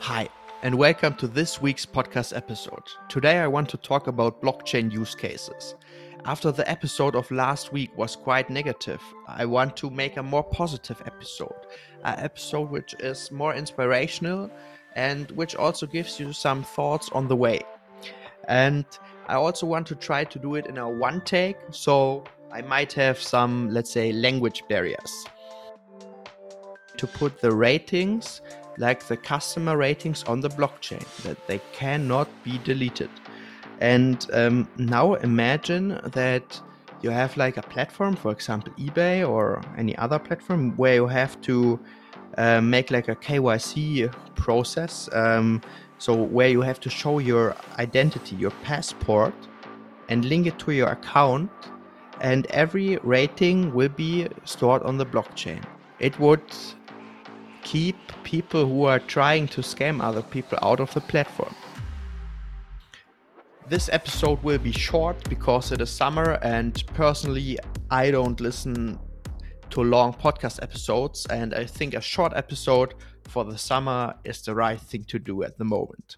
Hi, and welcome to this week's podcast episode. Today I want to talk about blockchain use cases. After the episode of last week was quite negative, I want to make a more positive episode. An episode which is more inspirational and which also gives you some thoughts on the way. And I also want to try to do it in a one take, so I might have some, let's say, language barriers. To put the ratings, like the customer ratings on the blockchain, that they cannot be deleted. And um, now imagine that you have like a platform, for example, eBay or any other platform, where you have to uh, make like a KYC process. Um, so where you have to show your identity, your passport, and link it to your account, and every rating will be stored on the blockchain. It would keep people who are trying to scam other people out of the platform. This episode will be short because it is summer, and personally, I don't listen to long podcast episodes, and I think a short episode for the summer is the right thing to do at the moment.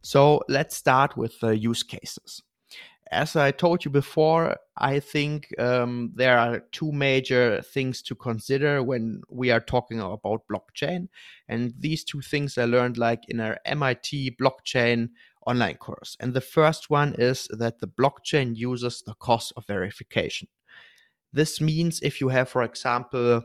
So let's start with the use cases. As I told you before, I think um, there are two major things to consider when we are talking about blockchain. And these two things I learned like in our MIT blockchain online course. And the first one is that the blockchain uses the cost of verification. This means if you have, for example,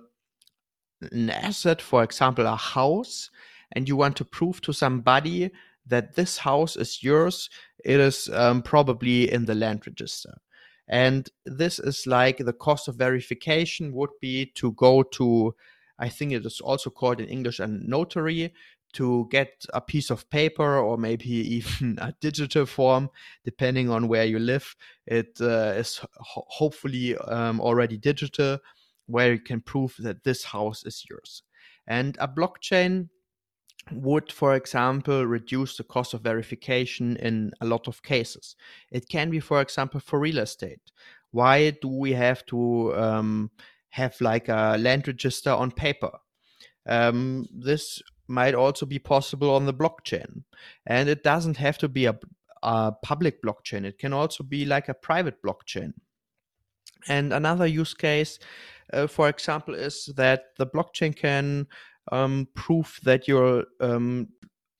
an asset, for example, a house, and you want to prove to somebody that this house is yours, it is um, probably in the land register. And this is like the cost of verification would be to go to, I think it is also called in English a notary, to get a piece of paper or maybe even a digital form, depending on where you live. It uh, is ho- hopefully um, already digital, where you can prove that this house is yours. And a blockchain would, for example, reduce the cost of verification in a lot of cases. It can be, for example, for real estate. Why do we have to um, have like a land register on paper? Um, this might also be possible on the blockchain. And it doesn't have to be a, a public blockchain, it can also be like a private blockchain. And another use case, uh, for example, is that the blockchain can um, that you um,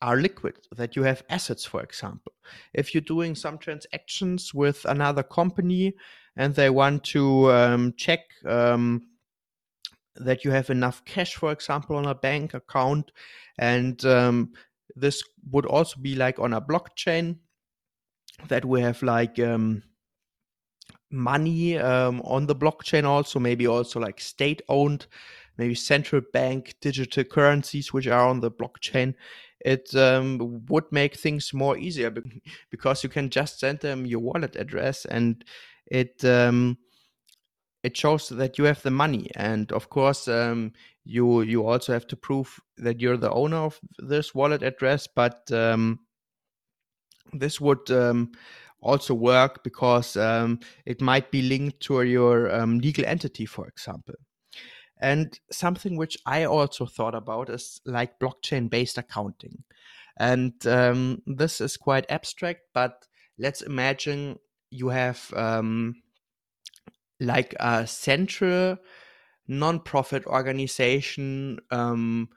are liquid, that you have assets, for example. If you're doing some transactions with another company and they want to um, check um, that you have enough cash, for example, on a bank account, and um, this would also be like on a blockchain that we have like um, money um, on the blockchain also maybe also like state owned maybe central bank digital currencies which are on the blockchain it um, would make things more easier because you can just send them your wallet address and it um, it shows that you have the money. And of course um, you you also have to prove that you're the owner of this wallet address but um, this would um, also work because um, it might be linked to your legal entity for example and something which i also thought about is like blockchain based accounting. And um, this is quite abstract but let's imagine you have like a central non-profit organization um,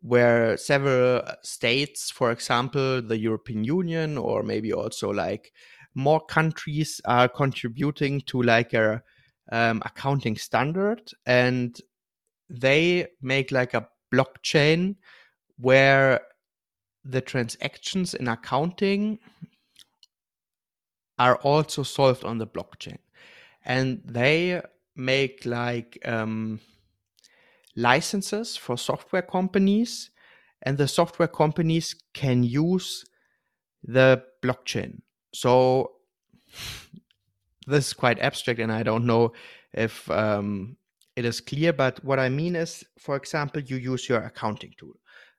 where several states, for example, the European Union, or maybe also like more countries are contributing to like a um, accounting standard, and they make like a blockchain where the transactions in accounting are also solved on the blockchain. And they make like um, licenses for software companies and the software companies can use the blockchain. So this is quite abstract and i don't know if um, it is clear but what i mean is for example you use your accounting tool.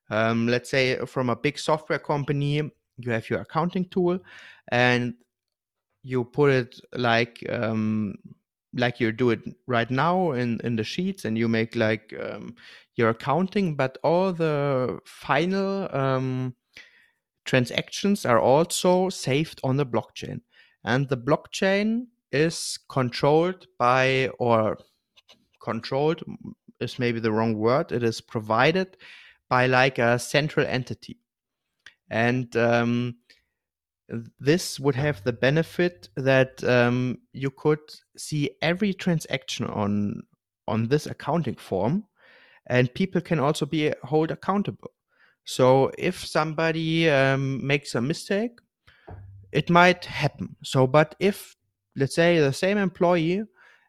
Um, let's say from a big software company you have your accounting tool and you put it like um, like you do it right now in in the sheets and you make like um, your accounting but all the final um, transactions are also saved on the blockchain. And the blockchain is controlled by or controlled is maybe the wrong word it is provided by like a central entity. And um, this would have the benefit that um, you could see every transaction on on this accounting form and people can also be held accountable. So if somebody um, makes a mistake it might happen. So but if let's say the same employee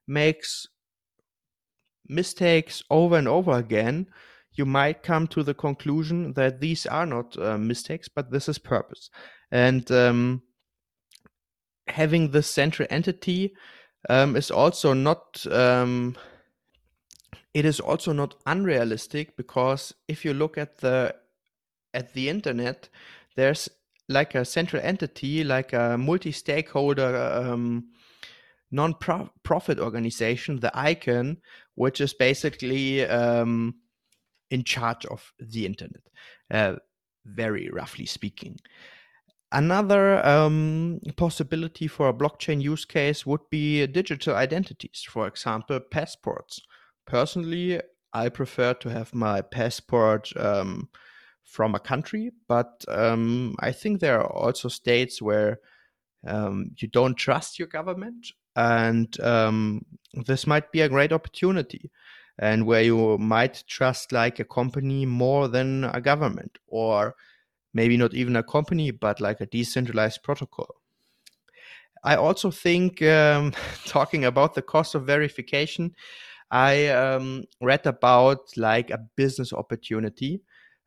makes mistakes over and over again you might come to the conclusion that these are not uh, mistakes but this is purpose. And um, having this central entity um, is also not um, it is also not unrealistic because if you look at the at the internet there's like a central entity like a multi-stakeholder um, non-profit organization the ICANN, which is basically um, in charge of the internet uh, very roughly speaking Another um, possibility for a blockchain use case would be digital identities, for example, passports. Personally, I prefer to have my passport um, from a country, but um, I think there are also states where um, you don't trust your government, and um, this might be a great opportunity. And where you might trust like a company more than a government, or maybe not even a company, but like a decentralized protocol. I also think, um, talking about the cost of verification, I um, read about like a business opportunity.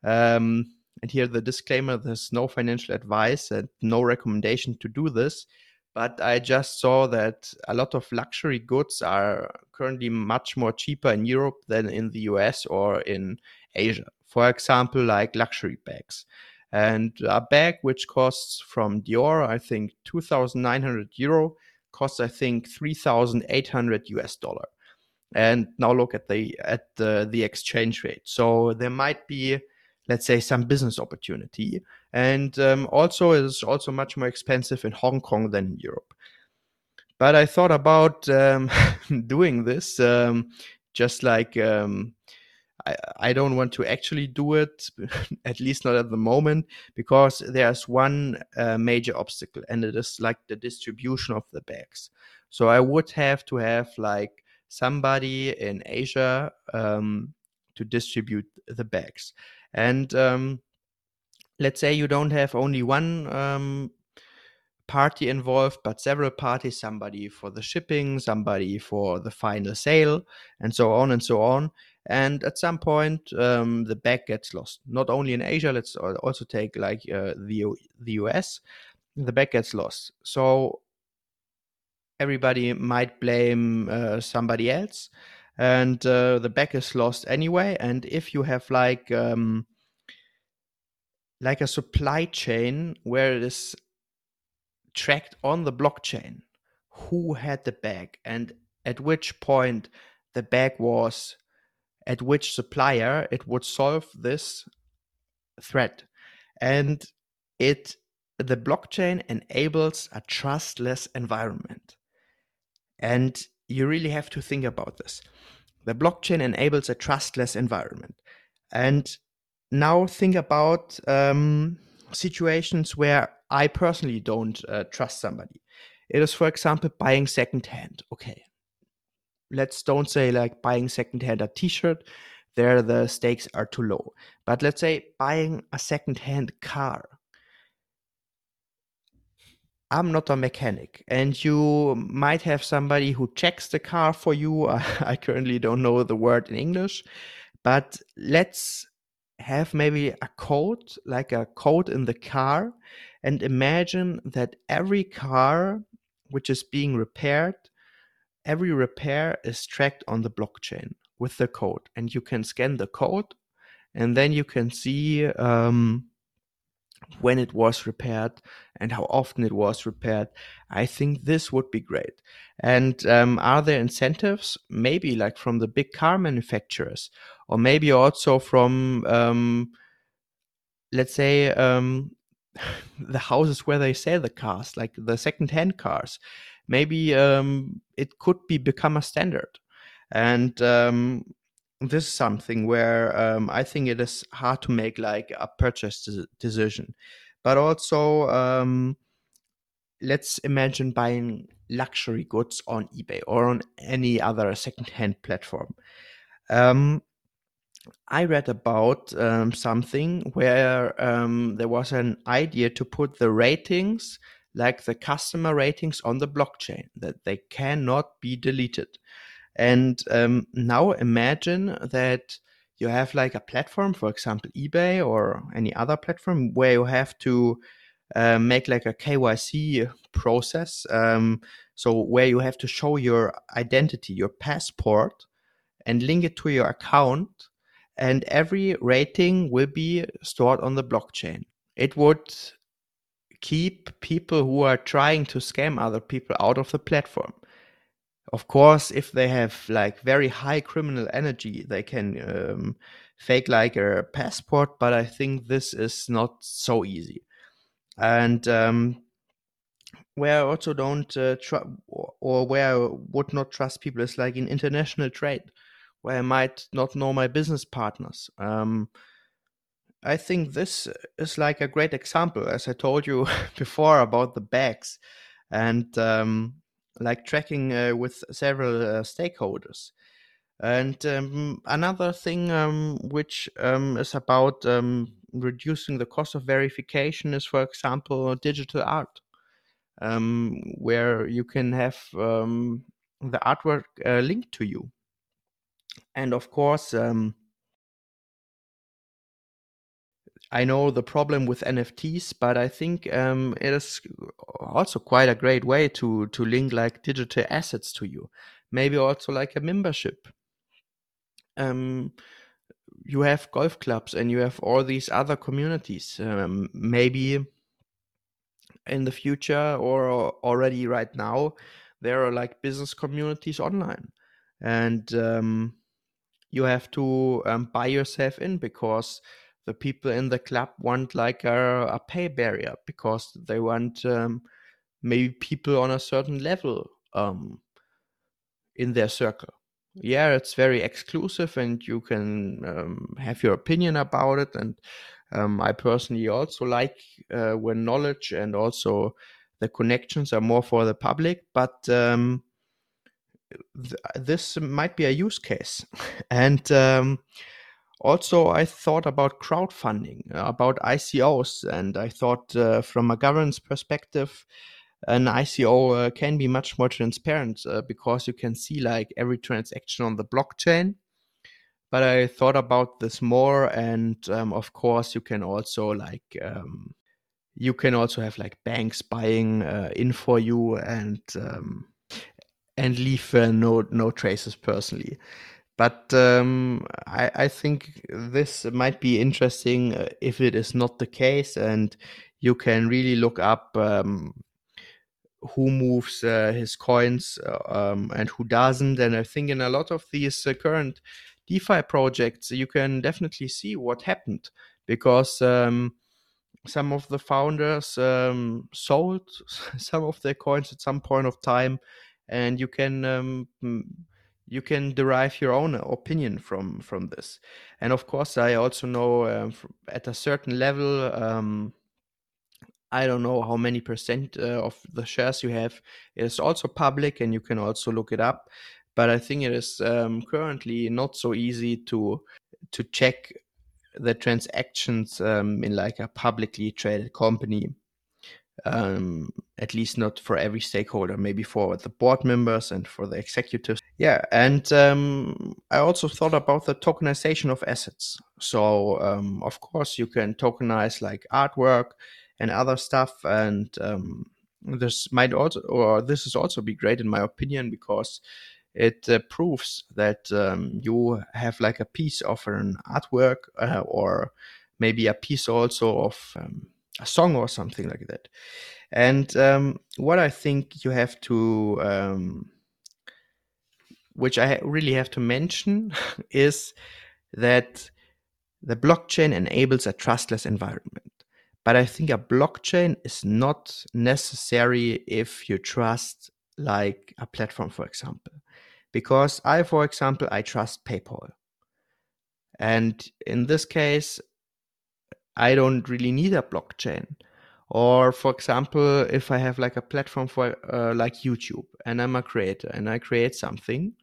Um, and here the disclaimer there's no financial advice and no recommendation to do this. But I just saw that a lot of luxury goods are currently much more cheaper in Europe than in the US or in Asia. For example, like luxury bags and a bag which costs from Dior, I think 2,900 euro, costs I think 3,800 US dollar. And now look at the at the the exchange rate. So there might be, let's say, some business opportunity, and um, also is also much more expensive in Hong Kong than in Europe. But I thought about um, doing this, um, just like um, I, I don't want to actually do it, at least not at the moment, because there's one uh, major obstacle, and it is like the distribution of the bags. So I would have to have like somebody in Asia um, to distribute the bags. And um, let's say you don't have only one um, party involved, but several parties, somebody for the shipping, somebody for the final sale, and so on and so on. And at some point, um, the bag gets lost. Not only in Asia, let's also take like uh, the the US. The bag gets lost. So everybody might blame uh, somebody else, and uh, the bag is lost anyway. And if you have like um, like a supply chain where it is tracked on the blockchain who had the bag and at which point the bag was at which supplier it would solve this threat and it the blockchain enables a trustless environment and you really have to think about this the blockchain enables a trustless environment and now think about um, situations where I personally don't uh, trust somebody. It is, for example, buying secondhand. Okay, let's don't say like buying secondhand a T-shirt. There, the stakes are too low. But let's say buying a secondhand car. I'm not a mechanic, and you might have somebody who checks the car for you. I currently don't know the word in English, but let's have maybe a code, like a code in the car, and imagine that every car which is being repaired, every repair is tracked on the blockchain with the code, and you can scan the code, and then you can see um, when it was repaired and how often it was repaired. I think this would be great. And um, are there incentives, maybe like from the big car manufacturers, or maybe also from, um, let's say, um, the houses where they sell the cars, like the second-hand cars? Maybe um, it could be become a standard. And um, this is something where um, I think it is hard to make like a purchase decision. But also, um, let's imagine buying luxury goods on eBay or on any other second-hand platform. Um, I read about um, something where um, there was an idea to put the ratings, like the customer ratings, on the blockchain that they cannot be deleted. And um, now imagine that you have like a platform, for example, eBay or any other platform, where you have to uh, make like a KYC process. Um, so where you have to show your identity, your passport, and link it to your account. And every rating will be stored on the blockchain. It would keep people who are trying to scam other people out of the platform of course, if they have like very high criminal energy, they can um, fake like a passport. But I think this is not so easy. And um, where I also don't uh, tr- or where I would not trust people is like in international trade, where I might not know my business partners. Um, I think this is like a great example, as I told you before about the bags, and um, like tracking uh, with several uh, stakeholders. And um, another thing um, which um, is about um, reducing the cost of verification is, for example, digital art, um, where you can have um, the artwork uh, linked to you. And of course, I know the problem with NFTs, but I think um, it is also quite a great way to to link like digital assets to you. Maybe also like a membership. Um, you have golf clubs and you have all these other communities. Um, maybe in the future or already right now, there are like business communities online, and um, you have to um, buy yourself in because the people in the club want like a, a pay barrier because they want um, maybe people on a certain level um, in their circle. Yeah, it's very exclusive, and you can um, have your opinion about it. And um, I personally also like uh, when knowledge and also the connections are more for the public, but um, th- this might be a use case, and um, also i thought about crowdfunding uh, about icos and i thought uh, from a governance perspective an ico uh, can be much more transparent uh, because you can see like every transaction on the blockchain. But i thought about this more and um, of course you can also like um, you can also have like banks buying uh, in for you and um, and leave uh, no no traces personally but um, I, I, think this might be interesting uh, if it is not the case, and you can really look up um, who moves uh, his coins uh, um, and who doesn't. And I think in a lot of these uh, current DeFi projects, you can definitely see what happened because um, some of the founders um, sold some of their coins at some point of time, and you can um, you can derive your own opinion from from this. And of course i also know um, at a certain level um, i don't know how many percent uh, of the shares you have it is also public and you can also look it up. But i think it is um, currently not so easy to to check the transactions um, in like a publicly traded company um, at least not for every stakeholder, maybe for the board members and for the executives. Yeah, and um, I also thought about the tokenization of assets. So, um, of course, you can tokenize like artwork and other stuff, and um, this might also, or this is also be great in my opinion because it uh, proves that um, you have like a piece of an artwork uh, or maybe a piece also of um, a song or something like that. And um, what I think you have to, um, which I really have to mention, is that the blockchain enables a trustless environment. But I think a blockchain is not necessary if you trust like a platform, for example. Because I, for example, I trust PayPal. And in this case, I don't really need a blockchain. Or, for example, if I have like a platform for uh, like YouTube and I'm a creator and I create something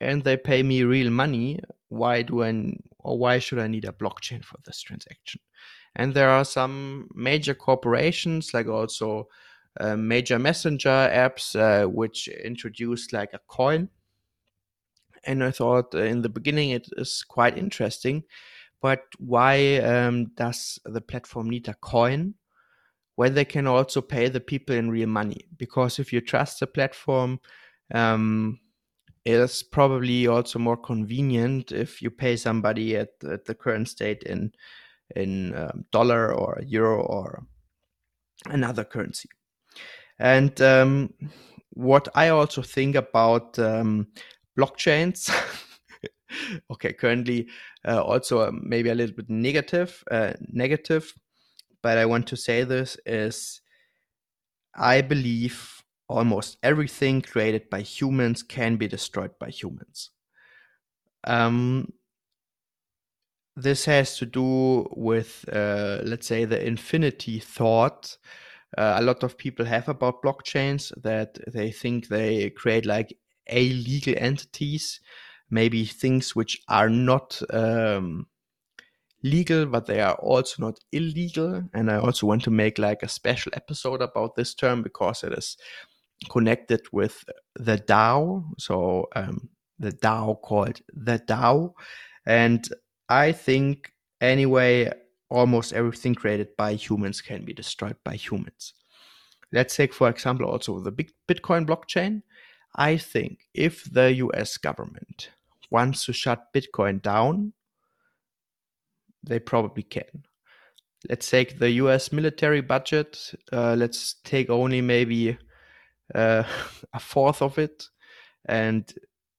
and they pay me real money, why do I or why should I need a blockchain for this transaction? And there are some major corporations, like also uh, major messenger apps, uh, which introduced like a coin. And I thought uh, in the beginning it is quite interesting, but why um, does the platform need a coin? Where they can also pay the people in real money. Because if you trust the platform, um, it is probably also more convenient if you pay somebody at, at the current state in in um, dollar or euro or another currency. And um, what I also think about um, blockchains, okay, currently uh, also uh, maybe a little bit negative, uh, negative, but I want to say this is I believe almost everything created by humans can be destroyed by humans. Um, this has to do with, uh, let's say, the infinity thought uh, a lot of people have about blockchains that they think they create like a legal entities, maybe things which are not um, legal, but they are also not illegal. And I also want to make like a special episode about this term because it is connected with the DAO. So um, the DAO called the DAO. And I think anyway, almost everything created by humans can be destroyed by humans. Let's take, for example, also the big Bitcoin blockchain. I think if the US government wants to shut Bitcoin down, they probably can. Let's take the US military budget. Uh, let's take only maybe uh, a fourth of it. And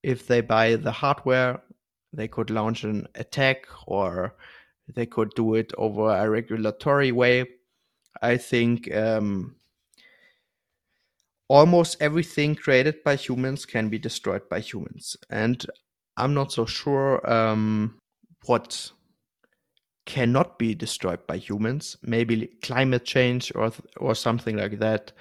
if they buy the hardware they could launch an attack or they could do it over a regulatory way. I think um, almost everything created by humans can be destroyed by humans. And I'm not so sure um, what cannot be destroyed by humans. Maybe climate change or or something like that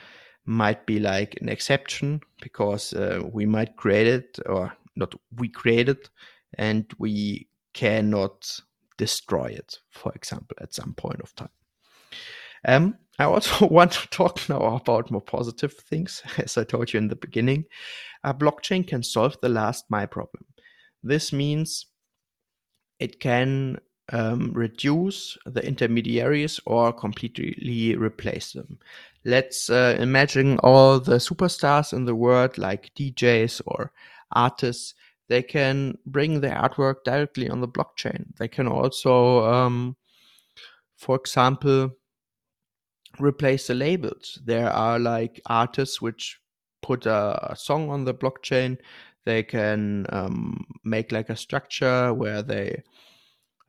might be like an exception because uh, we might create it or not we create it and we cannot destroy it, for example, at some point of time. Um, I also want to talk now about more positive things. As I told you in the beginning, a blockchain can solve the last mile problem. This means it can um, reduce the intermediaries or completely replace them. Let's uh, imagine all the superstars in the world, like DJs or artists, they can bring their artwork directly on the blockchain. They can also, um, for example, replace the labels. There are like artists which put a, a song on the blockchain. They can um, make like a structure where they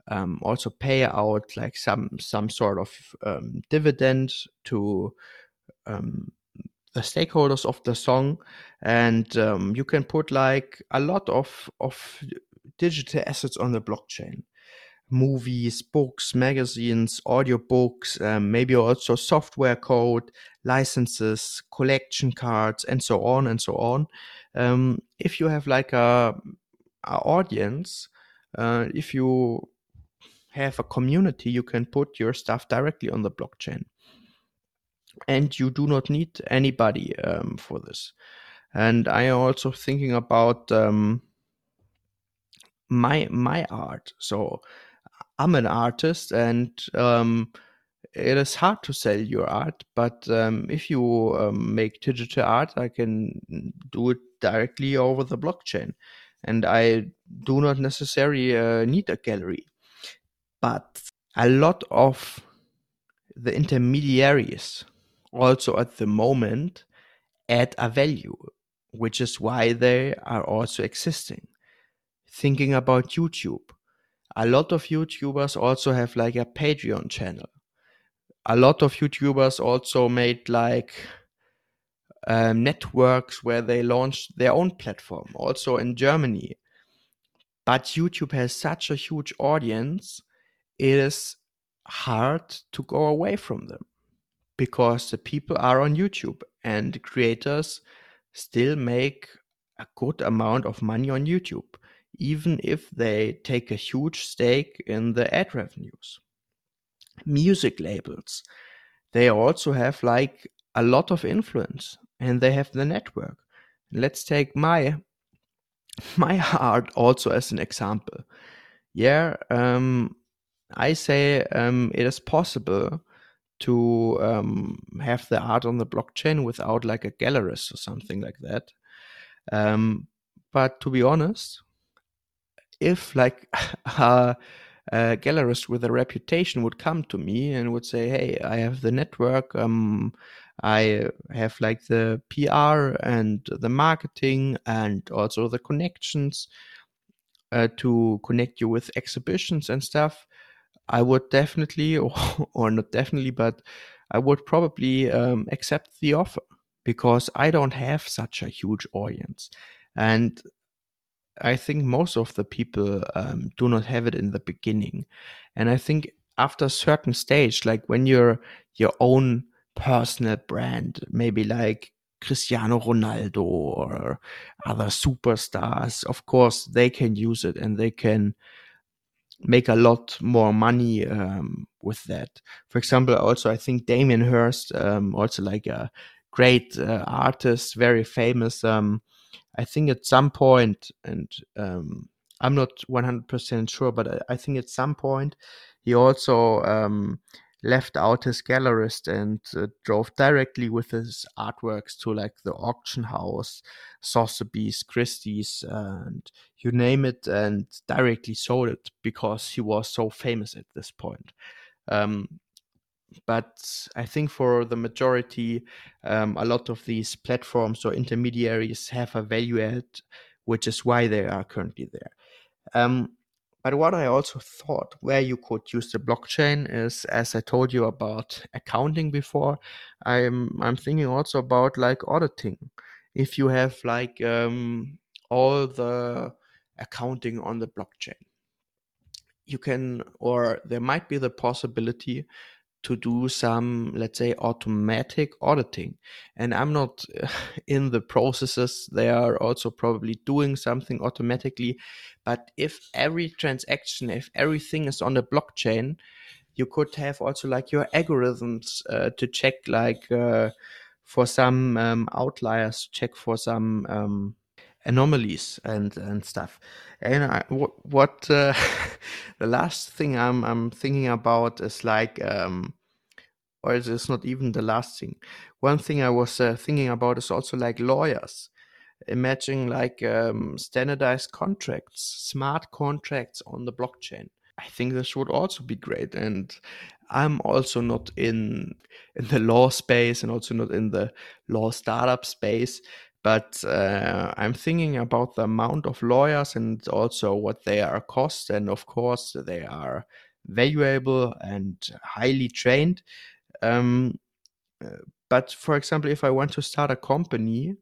um, also pay out like some some sort of um, dividend to um, the stakeholders of the song and um, you can put like a lot of of digital assets on the blockchain movies books magazines audiobooks um, maybe also software code licenses collection cards and so on and so on um, if you have like a, a audience uh, if you have a community you can put your stuff directly on the blockchain and you do not need anybody um, for this. And I am also thinking about um, my my art. So I'm an artist, and um, it is hard to sell your art. But um, if you um, make digital art, I can do it directly over the blockchain, and I do not necessarily uh, need a gallery. But a lot of the intermediaries also at the moment add a value, which is why they are also existing. Thinking about YouTube, a lot of YouTubers also have like a Patreon channel. A lot of YouTubers also made like um, networks where they launched their own platform, also in Germany. But YouTube has such a huge audience, it is hard to go away from them because the people are on YouTube and creators still make a good amount of money on YouTube, even if they take a huge stake in the ad revenues. Music labels, they also have like a lot of influence and they have the network. Let's take my my art also as an example. Yeah, um, I say um, it is possible to um, have the art on the blockchain without like a gallerist or something like that. Um, but to be honest, if like a, a, gallerist with a reputation would come to me and would say, "Hey, I have the network, um, I have like the PR and the marketing and also the connections uh, to connect you with exhibitions and stuff," I would definitely, or, or not definitely, but I would probably um, accept the offer because I don't have such a huge audience. And I think most of the people um, do not have it in the beginning. And I think after a certain stage, like when you're your own personal brand, maybe like Cristiano Ronaldo or other superstars, of course, they can use it and they can make a lot more money um, with that. For example, also I think Damien Hirst, um, also like a great uh, artist, very famous. Um, I think at some point, and um, I'm not 100% sure, but I, I, think at some point he also um, left out his gallerist and uh, drove directly with his artworks to like the auction house, Sotheby's, Christie's, and you name it, and directly sold it because he was so famous at this point. Um, but I think for the majority, um, a lot of these platforms or intermediaries have a value add, which is why they are currently there. Um, but what I also thought where you could use the blockchain is, as I told you about accounting before, I'm I'm thinking also about like auditing. If you have like um, all the accounting on the blockchain, you can, or there might be the possibility to do some, let's say, automatic auditing. And I'm not in the processes. They are also probably doing something automatically. But if every transaction, if everything is on the blockchain, you could have also like your algorithms uh, to check like uh, for some um, outliers, check for some um, anomalies and and stuff. And I, what, what uh, the last thing I'm I'm thinking about is like, um, or it's not even the last thing. One thing I was uh, thinking about is also like lawyers. Imagine like um, standardized contracts, smart contracts on the blockchain. I think this would also be great. And I'm also not in in the law space and also not in the law startup space but uh, I'm thinking about the amount of lawyers and also what they are cost, and of course they are valuable and highly trained. Um, uh, but for example, if I want to start a company,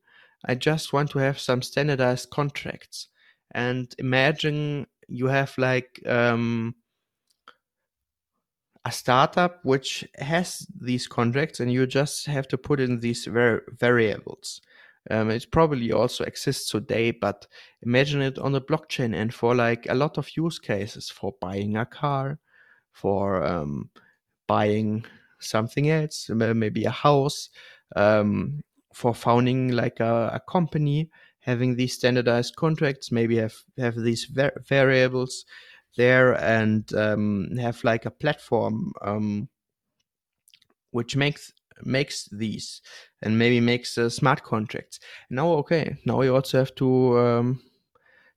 I just want to have some standardized contracts. And imagine you have like um, a startup which has these contracts, and you just have to put in these var- variables. Um, it probably also exists today, but imagine it on the blockchain and for like a lot of use cases for buying a car, for um, buying something else, maybe a house, um, for founding like a, a, company, having these standardized contracts, maybe have have these var- variables there, and um, have like a platform um, which makes makes these and maybe makes uh, smart contracts. Now, okay, now you also have to um,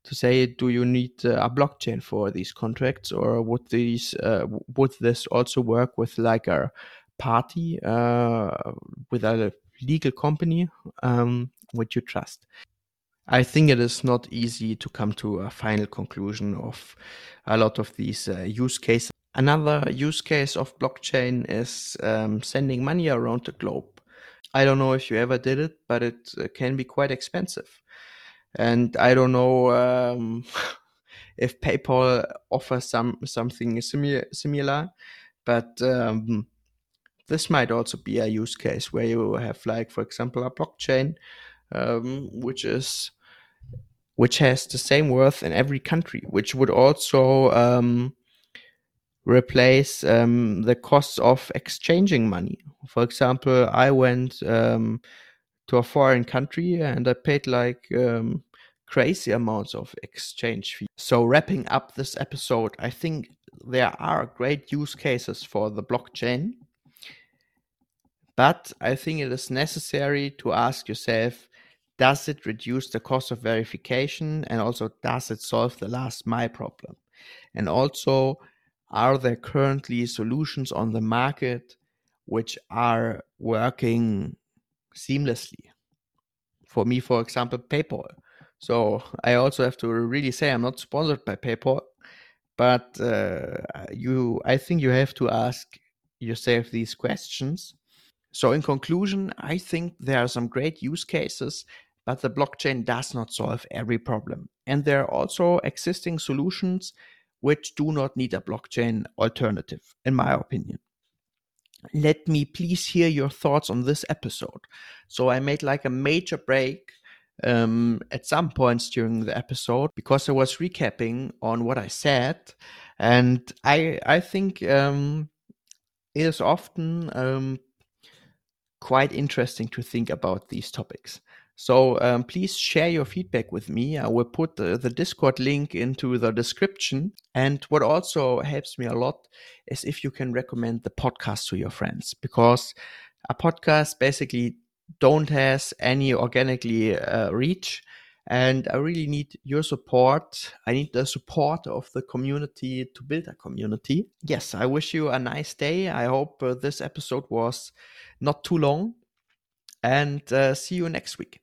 to say, do you need uh, a blockchain for these contracts, or would these uh, would this also work with like a party uh, with a legal company um, which you trust. I think it is not easy to come to a final conclusion of a lot of these uh, use cases. Another use case of blockchain is um, sending money around the globe. I don't know if you ever did it, but it uh, can be quite expensive. And I don't know um, if PayPal offers some something similar, similar but um, this might also be a use case where you have, like, for example, a blockchain um, which is which has the same worth in every country, which would also um, replace um, the costs of exchanging money. For example, I went um, to a foreign country and I paid like um, crazy amounts of exchange fee. So, wrapping up this episode, I think there are great use cases for the blockchain. But I think it is necessary to ask yourself does it reduce the cost of verification and also does it solve the last mile problem and also are there currently solutions on the market which are working seamlessly? For me for example paypal. So i also have to really say i'm not sponsored by paypal but uh, you i think you have to ask yourself these questions. So in conclusion i think there are some great use cases but the blockchain does not solve every problem. And there are also existing solutions which do not need a blockchain alternative, in my opinion. Let me please hear your thoughts on this episode. So I made like a major break um, at some points during the episode because I was recapping on what I said, and I I think um, it is often um, quite interesting to think about these topics. So um, please share your feedback with me. I will put the, the, Discord link into the description. And what also helps me a lot is if you can recommend the podcast to your friends, because a podcast basically don't has any organically uh, reach. And I really need your support. I need the support of the community to build a community. Yes, I wish you a nice day. I hope uh, this episode was not too long and uh, see you next week.